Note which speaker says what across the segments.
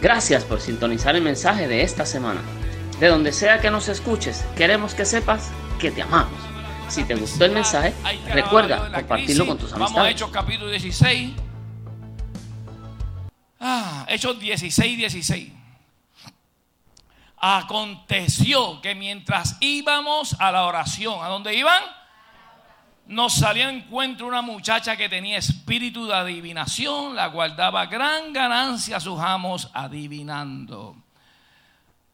Speaker 1: Gracias por sintonizar el mensaje de esta semana. De donde sea que nos escuches, queremos que sepas que te amamos. Si te gustó el mensaje, recuerda compartirlo con tus amistades.
Speaker 2: Vamos a Hechos capítulo 16. Ah, Hechos 16, 16. Aconteció que mientras íbamos a la oración, ¿a dónde iban? Nos salió en encuentro una muchacha que tenía espíritu de adivinación, la cual daba gran ganancia a sus amos adivinando.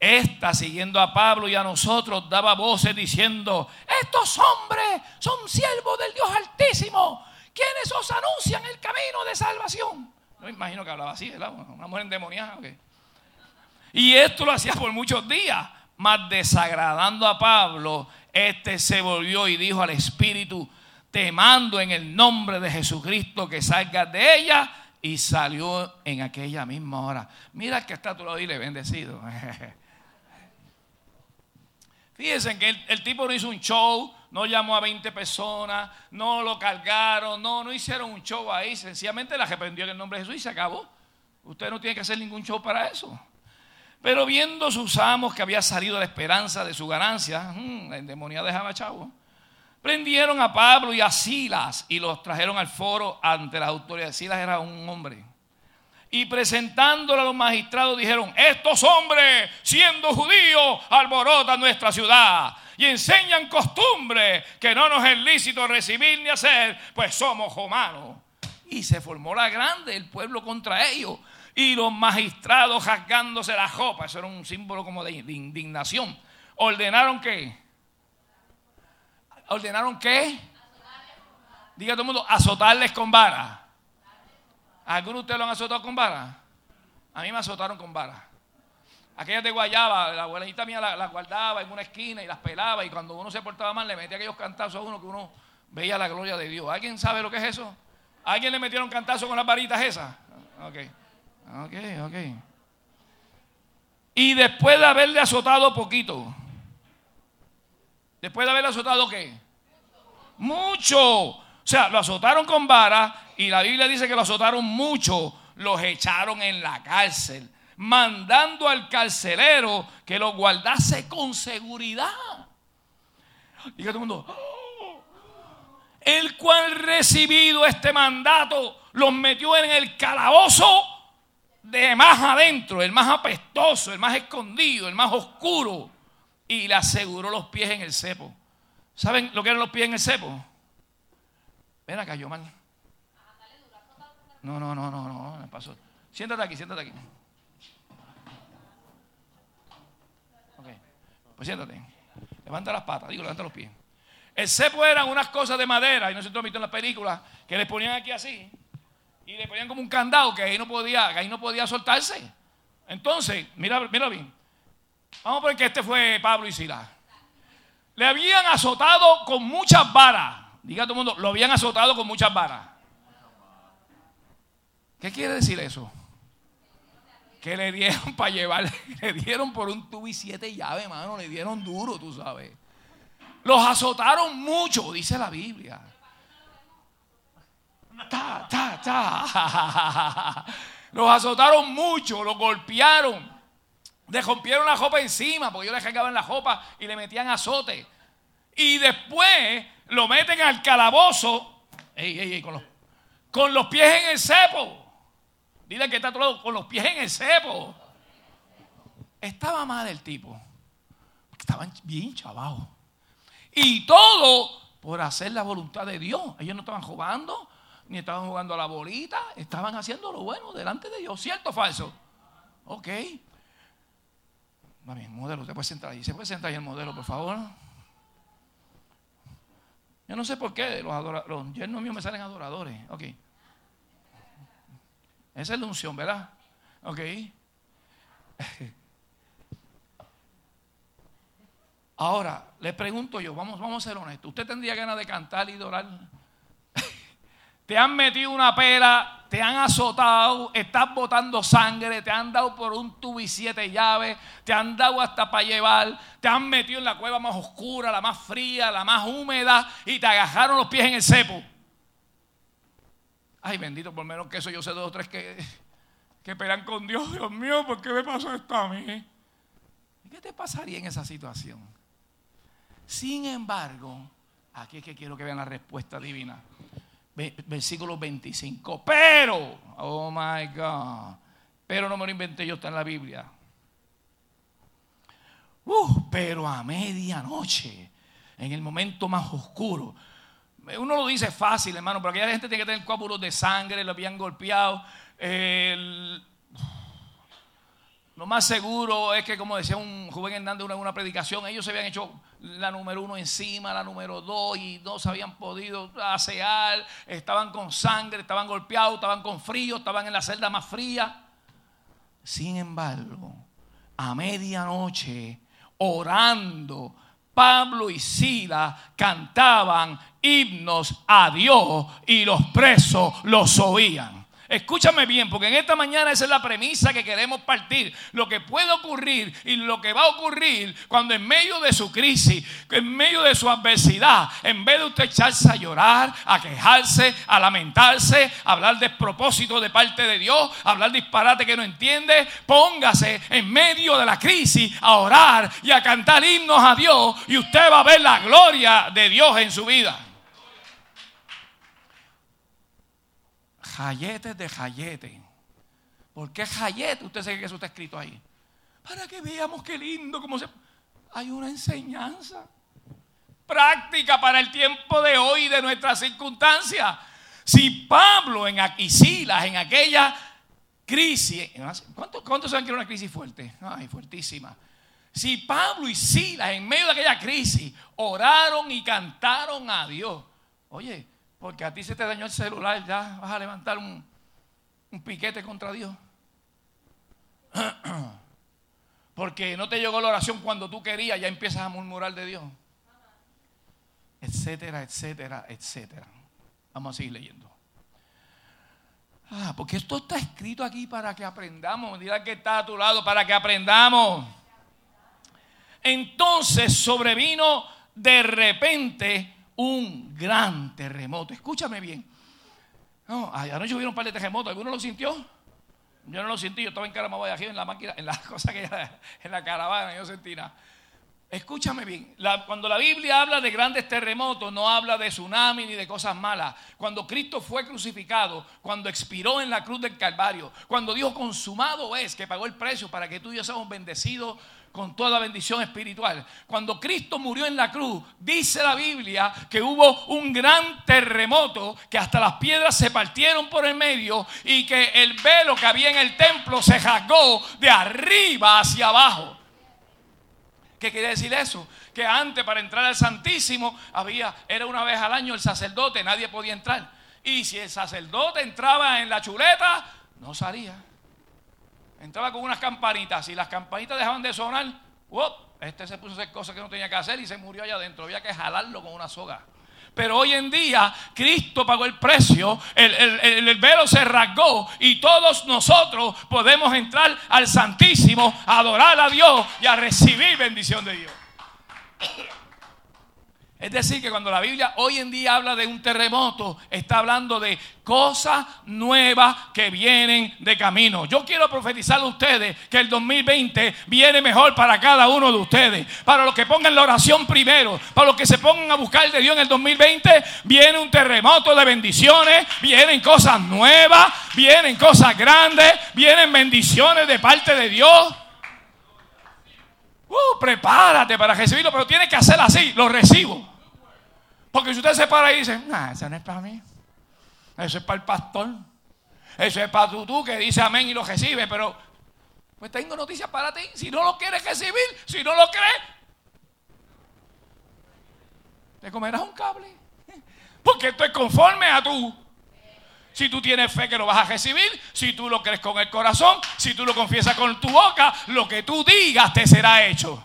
Speaker 2: Esta, siguiendo a Pablo y a nosotros, daba voces diciendo, estos hombres son siervos del Dios Altísimo, quienes os anuncian el camino de salvación. No imagino que hablaba así, ¿verdad? Una mujer endemoniada. ¿okay? Y esto lo hacía por muchos días, mas desagradando a Pablo, este se volvió y dijo al Espíritu, te mando en el nombre de Jesucristo que salgas de ella. Y salió en aquella misma hora. Mira que está a tu lado y le bendecido. Fíjense que el, tipo no hizo un show, no llamó a 20 personas, no lo cargaron, no, no hicieron un show ahí. Sencillamente la arreprendió en el nombre de Jesús y se acabó. Usted no tiene que hacer ningún show para eso. Pero viendo sus amos que había salido la esperanza de su ganancia, mmm, la demonía dejaba chavo. Prendieron a Pablo y a Silas y los trajeron al foro ante las autoridades. Silas era un hombre. Y presentándolo a los magistrados dijeron, estos hombres, siendo judíos, alborotan nuestra ciudad y enseñan costumbres que no nos es lícito recibir ni hacer, pues somos humanos. Y se formó la grande, el pueblo contra ellos. Y los magistrados rasgándose la ropa, eso era un símbolo como de indignación, ordenaron que ¿Ordenaron qué? Diga todo el mundo, azotarles con vara. ¿Alguno de ustedes lo han azotado con vara? A mí me azotaron con vara. Aquellas de guayaba, la abuelita mía las la guardaba en una esquina y las pelaba y cuando uno se portaba mal le metía aquellos cantazos a uno que uno veía la gloria de Dios. ¿Alguien sabe lo que es eso? ¿Alguien le metieron cantazo con las varitas esas? Ok, ok, ok. Y después de haberle azotado poquito, Después de haberlo azotado, ¿qué? Mucho. O sea, lo azotaron con vara y la Biblia dice que lo azotaron mucho. Los echaron en la cárcel, mandando al carcelero que lo guardase con seguridad. Diga todo el mundo, oh". el cual recibido este mandato los metió en el calabozo de más adentro, el más apestoso, el más escondido, el más oscuro y le aseguró los pies en el cepo. ¿Saben lo que eran los pies en el cepo? Acá, yo mal. No, no, no, no, no, me pasó. Siéntate aquí, siéntate aquí. Ok, pues siéntate. Levanta las patas, digo, levanta los pies. El cepo eran unas cosas de madera, y no sé si tú has visto en las películas, que le ponían aquí así, y le ponían como un candado que ahí no podía, que ahí no podía soltarse. Entonces, mira, mira bien, Vamos a ver que este fue Pablo y Silas. Le habían azotado con muchas varas. Diga todo el mundo, lo habían azotado con muchas varas. ¿Qué quiere decir eso? Que le dieron para llevar, le dieron por un tubo y siete llaves, hermano, le dieron duro, tú sabes. Los azotaron mucho, dice la Biblia. Ta, ta, ta. Los azotaron mucho, los golpearon. Le rompieron la ropa encima, porque ellos le cargaban la ropa y le metían azote. Y después lo meten al calabozo ey, ey, ey, con, los, con los pies en el cepo. Dile que está todo con los pies en el cepo. Estaba mal el tipo. Estaban bien chavados. Y todo por hacer la voluntad de Dios. Ellos no estaban jugando, ni estaban jugando a la bolita. Estaban haciendo lo bueno delante de Dios. ¿Cierto o falso? Ok. Mami, modelo, usted puede sentar ahí. ¿Se puede sentar ahí el modelo, por favor? Yo no sé por qué los, yernos míos me salen adoradores. Ok. Esa es la unción, ¿verdad? Ok. Ahora, le pregunto yo, vamos, vamos a ser honestos. ¿Usted tendría ganas de cantar y adorar? Te han metido una pela, te han azotado, estás botando sangre, te han dado por un tubo y siete llaves, te han dado hasta para llevar, te han metido en la cueva más oscura, la más fría, la más húmeda y te agajaron los pies en el cepo. Ay, bendito, por menos que eso yo sé dos o tres que, que pelean con Dios. Dios mío, ¿por qué me pasó esto a mí? ¿Qué te pasaría en esa situación? Sin embargo, aquí es que quiero que vean la respuesta divina. Versículo 25. Pero, oh my God, pero no me lo inventé yo, está en la Biblia. Uh, pero a medianoche, en el momento más oscuro, uno lo dice fácil, hermano, pero aquella gente tiene que tener coágulos de sangre, lo habían golpeado. Lo más seguro es que, como decía un joven Hernández en una predicación, ellos se habían hecho la número uno encima, la número dos, y no se habían podido asear, estaban con sangre, estaban golpeados, estaban con frío, estaban en la celda más fría. Sin embargo, a medianoche, orando, Pablo y Sila cantaban himnos a Dios y los presos los oían. Escúchame bien, porque en esta mañana esa es la premisa que queremos partir. Lo que puede ocurrir y lo que va a ocurrir cuando en medio de su crisis, en medio de su adversidad, en vez de usted echarse a llorar, a quejarse, a lamentarse, a hablar despropósito de parte de Dios, a hablar disparate que no entiende, póngase en medio de la crisis a orar y a cantar himnos a Dios y usted va a ver la gloria de Dios en su vida. Jayetes de Jayete. ¿Por qué Jayete? Usted sabe que eso está escrito ahí. Para que veamos qué lindo, cómo se... Hay una enseñanza práctica para el tiempo de hoy, de nuestras circunstancias. Si Pablo en Aquisilas, en aquella crisis, ¿cuántos, cuántos saben que era una crisis fuerte? Ay, fuertísima. Si Pablo y Silas en medio de aquella crisis oraron y cantaron a Dios, oye, porque a ti se te dañó el celular, ya vas a levantar un, piquete contra Dios. Porque no te llegó la oración cuando tú querías, ya empiezas a murmurar de Dios. Etcétera, etcétera, etcétera. Vamos a seguir leyendo. Ah, porque esto está escrito aquí para que aprendamos. Mira que está a tu lado, para que aprendamos. Entonces sobrevino de repente un gran terremoto. Escúchame bien. No, anoche hubo un par de terremotos. ¿Alguno lo sintió? Yo no lo sentí. Yo estaba en Caramabaya, en la máquina, en la cosa que en la caravana, yo sentí nada. Escúchame bien, cuando la Biblia habla de grandes terremotos, no habla de tsunami ni de cosas malas. Cuando Cristo fue crucificado, cuando expiró en la cruz del Calvario, cuando dijo consumado es, que pagó el precio para que tú y yo seamos bendecidos con toda bendición espiritual. Cuando Cristo murió en la cruz, dice la Biblia que hubo un gran terremoto, que hasta las piedras se partieron por el medio y que el velo que había en el templo se rasgó de arriba hacia abajo. ¿Qué quiere decir eso? Que antes para entrar al Santísimo había, era una vez al año el sacerdote, nadie podía entrar. Y si el sacerdote entraba en la chuleta, no salía. Entraba con unas campanitas. Y las campanitas dejaban de sonar, este se puso a hacer cosas que no tenía que hacer y se murió allá adentro. Había que jalarlo con una soga. Pero hoy en día Cristo pagó el precio, el, el, velo se rasgó y todos nosotros podemos entrar al Santísimo, a adorar a Dios y a recibir bendición de Dios. Es decir, que cuando la Biblia hoy en día habla de un terremoto, está hablando de cosas nuevas que vienen de camino. Yo quiero profetizar a ustedes que el 2020 viene mejor para cada uno de ustedes. Para los que pongan la oración primero, para los que se pongan a buscar de Dios en el 2020, viene un terremoto de bendiciones, vienen cosas nuevas, vienen cosas grandes, vienen bendiciones de parte de Dios. Uh, prepárate para recibirlo, pero tienes que hacer así, lo recibo. Porque si usted se para y dice, no, eso no es para mí. Eso es para el pastor. Eso es para tú, que dice amén y lo recibe, pero pues tengo noticias para ti. Si no lo quieres recibir, si no lo crees, te comerás un cable. Porque esto es conforme a tú. Si tú tienes fe que lo vas a recibir, si tú lo crees con el corazón, si tú lo confiesas con tu boca, lo que tú digas te será hecho.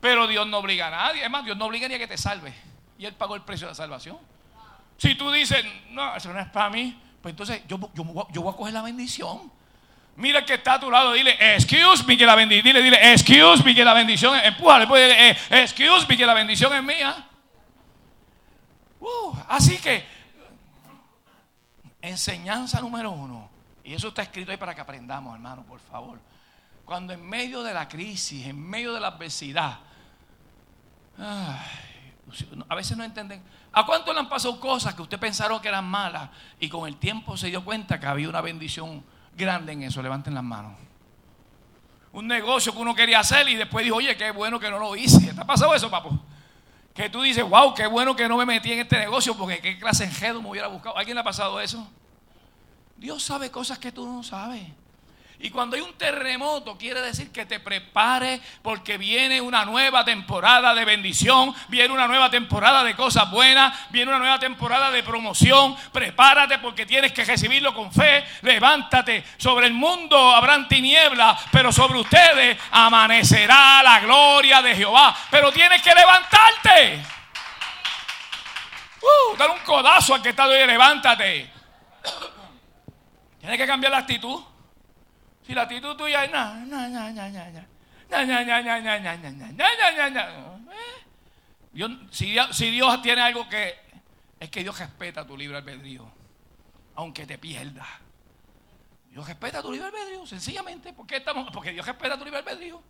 Speaker 2: Pero Dios no obliga a nadie. Es más, Dios no obliga ni a que te salve. Y Él pagó el precio de la salvación. Si tú dices, no, eso no es para mí, pues entonces yo, voy a coger la bendición. Mira el que está a tu lado, dile, excuse me que la bendición, dile, dile, excuse me que la bendición, empújale, pues, dile, excuse me que la bendición es mía. Uh, así que Enseñanza número uno. Y eso está escrito ahí para que aprendamos, hermano, por favor. Cuando en medio de la crisis, en medio de la adversidad, a veces no entienden. ¿A cuánto le han pasado cosas que usted pensaron que eran malas y con el tiempo se dio cuenta que había una bendición grande en eso? Levanten las manos. Un negocio que uno quería hacer y después dijo, oye, qué bueno que no lo hice. ¿Te ha pasado eso, papo? Que tú dices, wow, qué bueno que no me metí en este negocio porque qué clase de enjedo me hubiera buscado. ¿A ¿Alguien le ha pasado eso? Dios sabe cosas que tú no sabes. Y cuando hay un terremoto, quiere decir que te prepares porque viene una nueva temporada de bendición, viene una nueva temporada de cosas buenas, viene una nueva temporada de promoción. Prepárate porque tienes que recibirlo con fe. Levántate. Sobre el mundo habrán tinieblas, pero sobre ustedes amanecerá la gloria de Jehová. Pero tienes que levantarte. Uh, dar un codazo al que está hoy, levántate. Tienes que cambiar la actitud. Si la actitud tuya es no, no, no, no, no, si, si Dios tiene algo que es que Dios respeta tu libre albedrío, aunque te pierdas. Dios respeta tu libre albedrío, sencillamente. ¿Por qué estamos? Porque Dios respeta tu libre albedrío.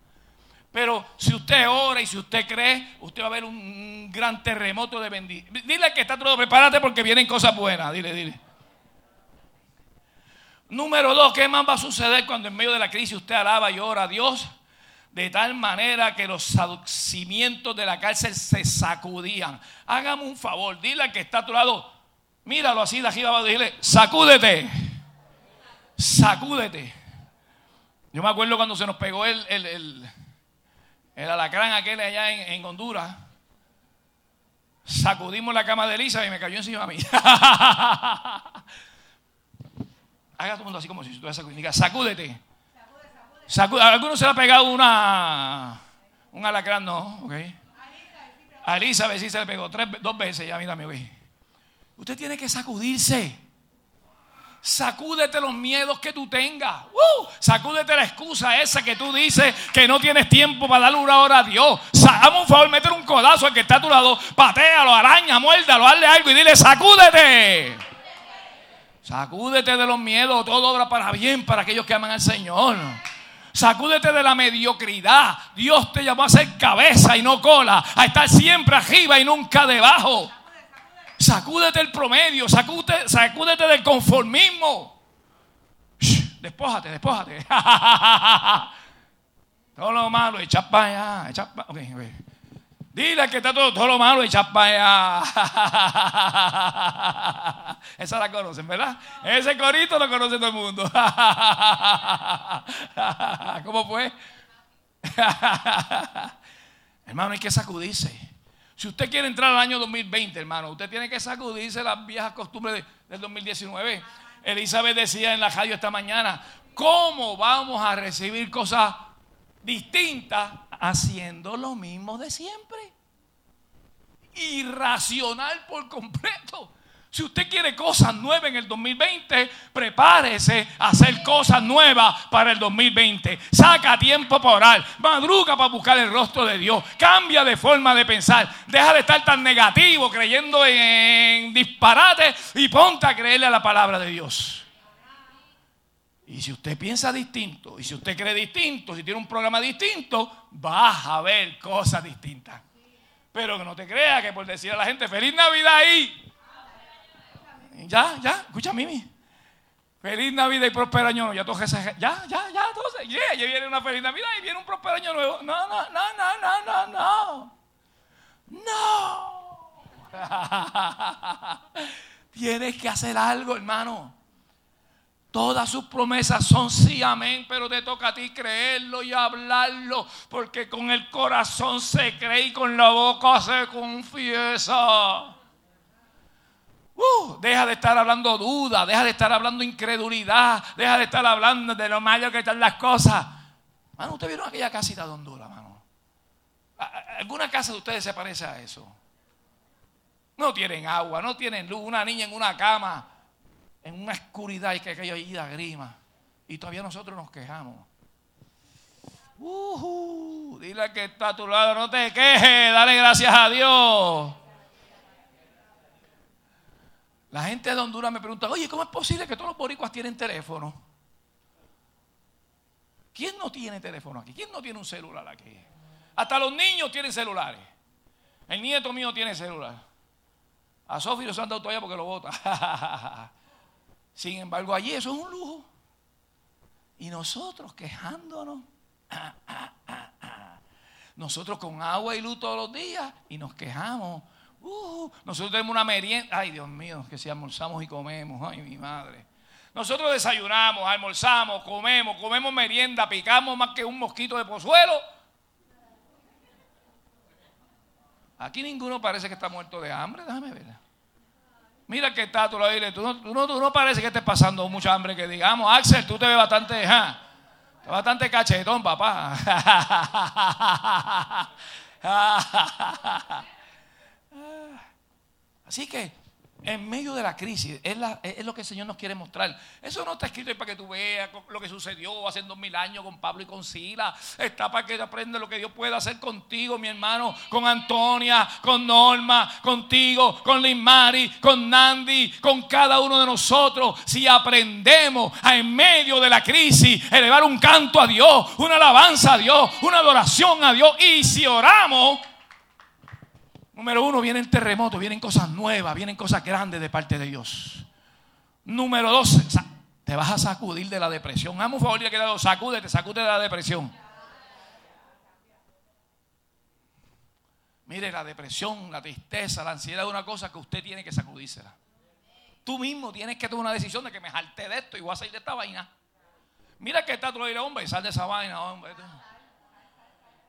Speaker 2: Pero si usted ora y si usted cree, usted va a ver un gran terremoto de bendición. Dile que está todo, prepárate porque vienen cosas buenas. Dile, dile. Número dos, ¿qué más va a suceder cuando en medio de la crisis usted alaba y ora a Dios? De tal manera que los cimientos de la cárcel se sacudían. Hágame un favor, dile al que está a tu lado, míralo así de aquí abajo, dile, sacúdete, sacúdete. Yo me acuerdo cuando se nos pegó el, el, el, alacrán aquel allá en, en Honduras. Sacudimos la cama de Elisa y me cayó encima a mí. Haga todo el mundo así como si estuviera sacudiendo. Sacúdete. Sacude, ¿A alguno se le ha pegado una, un alacrán? No, ok. A Elizabeth sí se le pegó tres, dos veces ya, mira, güey. Usted tiene que sacudirse. Sacúdete los miedos que tú tengas. ¡Uh! Sacúdete la excusa esa que tú dices que no tienes tiempo para darle una hora a Dios. Hazme un favor, métele un codazo al que está a tu lado. Patealo, araña, muérdalo, hazle algo y dile, sacúdete. Sacúdete de los miedos, todo obra para bien para aquellos que aman al Señor. Sacúdete de la mediocridad. Dios te llamó a ser cabeza y no cola, a estar siempre arriba y nunca debajo. Sacúdete el promedio, sacúdete, sacúdete del conformismo. despójate, despójate. todo lo malo, echa para allá, echa para okay, Dile que está todo, todo lo malo echa para allá. Esa la conocen, ¿verdad? Ese corito lo conoce todo el mundo. ¿Cómo fue? hermano, hay que sacudirse. Si usted quiere entrar al año 2020, hermano, usted tiene que sacudirse las viejas costumbres del 2019. Elizabeth decía en la radio esta mañana, ¿cómo vamos a recibir cosas distintas haciendo lo mismo de siempre. Irracional por completo. Si usted quiere cosas nuevas en el 2020, prepárese a hacer cosas nuevas para el 2020. Saca tiempo para orar, madruga para buscar el rostro de Dios, cambia de forma de pensar, deja de estar tan negativo creyendo en disparates y ponte a creerle a la palabra de Dios. Y si usted piensa distinto, y si usted cree distinto, si tiene un programa distinto, vas a ver cosas distintas. Pero que no te creas que por decir a la gente, feliz Navidad ahí. Ya, ya, escucha Mimi. Feliz Navidad y próspero año nuevo. Ya, ya, ya, ya, entonces, yeah, ya viene una feliz Navidad y viene un próspero año nuevo. No, no, no, no, no, no, no. No. Tienes que hacer algo, hermano. Todas sus promesas son sí, amén, pero te toca a ti creerlo y hablarlo, porque con el corazón se cree y con la boca se confiesa. Uh, deja de estar hablando duda, deja de estar hablando incredulidad, deja de estar hablando de lo malo que están las cosas. Mano, ¿usted vieron aquella casita de Honduras, mano? ¿Alguna casa de ustedes se parece a eso? No tienen agua, no tienen luz, una niña en una cama en una oscuridad y que aquello ahí grima. Y todavía nosotros nos quejamos. Uh dile que está a tu lado, no te quejes, dale gracias a Dios. La gente de Honduras me pregunta, oye, ¿cómo es posible que todos los boricuas tienen teléfono? ¿Quién no tiene teléfono aquí? ¿Quién no tiene un celular aquí? Hasta los niños tienen celulares. El nieto mío tiene celular. A Sofi lo han dado todavía porque lo bota. Sin embargo, allí eso es un lujo. Y nosotros quejándonos. Nosotros con agua y luz todos los días y nos quejamos. Uh, nosotros tenemos una merienda. Ay, Dios mío, que si almorzamos y comemos. Ay, mi madre. Nosotros desayunamos, almorzamos, comemos, comemos merienda, picamos más que un mosquito de pozuelo. Aquí ninguno parece que está muerto de hambre, déjame ver. Mira que está, tú lo dices, tú no, tú, no, tú no parece que estés pasando mucha hambre que digamos. Axel, tú te ves bastante, bastante cachetón, papá. Así que en medio de la crisis, es, lo que el Señor nos quiere mostrar. Eso no está escrito para que tú veas lo que sucedió hace dos mil años con Pablo y con Sila. Está para que aprendas lo que Dios puede hacer contigo, mi hermano, con Antonia, con Norma, contigo, con Mari, con Nandi, con cada uno de nosotros. Si aprendemos a en medio de la crisis elevar un canto a Dios, una alabanza a Dios, una adoración a Dios. Y si oramos Número uno, vienen terremotos, vienen cosas nuevas, vienen cosas grandes de parte de Dios. Número dos, te vas a sacudir de la depresión. Hazme un favor y que te sacude, te sacude de la depresión. Mire, la depresión, la tristeza, la ansiedad es una cosa que usted tiene que sacudírsela. Tú mismo tienes que tomar una decisión de que me jalte de esto y voy a salir de esta vaina. Mira que está tú le hombre, sal de esa vaina, hombre.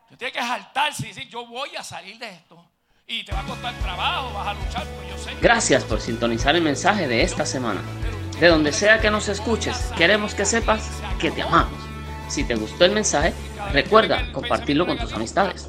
Speaker 2: Usted que jaltarse y decir, yo voy a salir de esto y te va a costar trabajo, vas a luchar, pues yo.
Speaker 1: Gracias por sintonizar el mensaje de esta semana. De donde sea que nos escuches, queremos que sepas que te amamos. Si te gustó el mensaje, recuerda compartirlo con tus amistades.